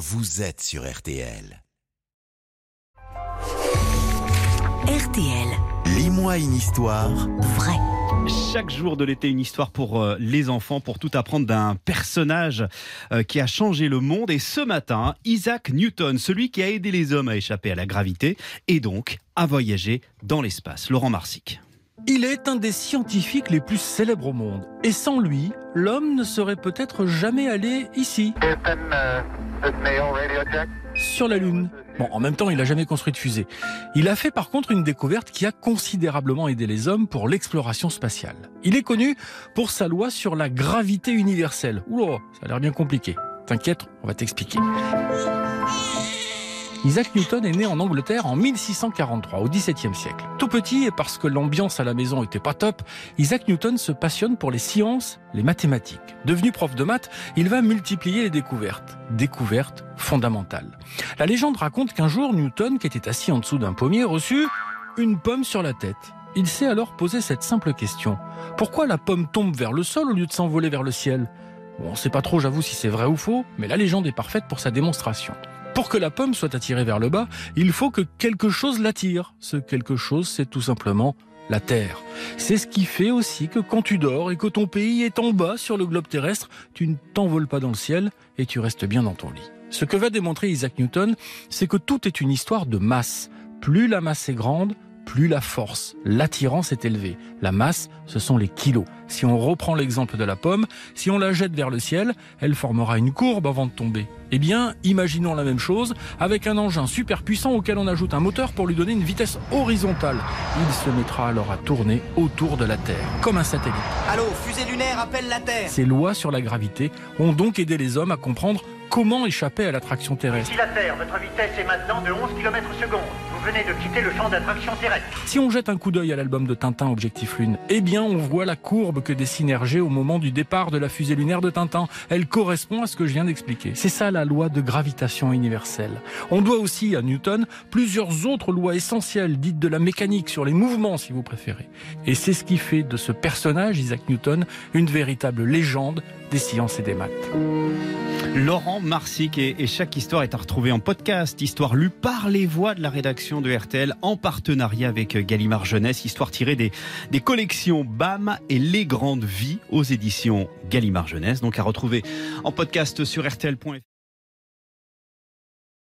vous êtes sur RTL. RTL, Lis-moi une histoire vrai. Chaque jour de l'été, une histoire pour euh, les enfants, pour tout apprendre d'un personnage euh, qui a changé le monde. Et ce matin, Isaac Newton, celui qui a aidé les hommes à échapper à la gravité et donc à voyager dans l'espace. Laurent Marsic. Il est un des scientifiques les plus célèbres au monde. Et sans lui, l'homme ne serait peut-être jamais allé ici, sur la Lune. Bon, en même temps, il n'a jamais construit de fusée. Il a fait par contre une découverte qui a considérablement aidé les hommes pour l'exploration spatiale. Il est connu pour sa loi sur la gravité universelle. Oula, ça a l'air bien compliqué. T'inquiète, on va t'expliquer. Isaac Newton est né en Angleterre en 1643, au XVIIe siècle. Tout petit, et parce que l'ambiance à la maison était pas top, Isaac Newton se passionne pour les sciences, les mathématiques. Devenu prof de maths, il va multiplier les découvertes. Découvertes fondamentales. La légende raconte qu'un jour, Newton, qui était assis en dessous d'un pommier, reçut une pomme sur la tête. Il s'est alors posé cette simple question. Pourquoi la pomme tombe vers le sol au lieu de s'envoler vers le ciel? Bon, on ne sait pas trop, j'avoue, si c'est vrai ou faux, mais la légende est parfaite pour sa démonstration. Pour que la pomme soit attirée vers le bas, il faut que quelque chose l'attire. Ce quelque chose, c'est tout simplement la Terre. C'est ce qui fait aussi que quand tu dors et que ton pays est en bas sur le globe terrestre, tu ne t'envoles pas dans le ciel et tu restes bien dans ton lit. Ce que va démontrer Isaac Newton, c'est que tout est une histoire de masse. Plus la masse est grande, plus la force, l'attirance est élevée. La masse, ce sont les kilos. Si on reprend l'exemple de la pomme, si on la jette vers le ciel, elle formera une courbe avant de tomber. Eh bien, imaginons la même chose avec un engin super puissant auquel on ajoute un moteur pour lui donner une vitesse horizontale. Il se mettra alors à tourner autour de la Terre, comme un satellite. Allô, fusée lunaire, appelle la Terre. Ces lois sur la gravité ont donc aidé les hommes à comprendre comment échapper à l'attraction terrestre. Si la Terre, votre vitesse est maintenant de 11 km secondes. Venez de quitter le champ d'attraction terrestre. Si on jette un coup d'œil à l'album de Tintin Objectif Lune, eh bien on voit la courbe que dessine Hergé au moment du départ de la fusée lunaire de Tintin. Elle correspond à ce que je viens d'expliquer. C'est ça la loi de gravitation universelle. On doit aussi à Newton plusieurs autres lois essentielles dites de la mécanique sur les mouvements si vous préférez. Et c'est ce qui fait de ce personnage, Isaac Newton, une véritable légende des sciences et des maths. Laurent Marsic et, chaque histoire est à retrouver en podcast. Histoire lue par les voix de la rédaction de RTL en partenariat avec Gallimard Jeunesse. Histoire tirée des, des collections BAM et Les Grandes Vies aux éditions Gallimard Jeunesse. Donc à retrouver en podcast sur RTL.fr.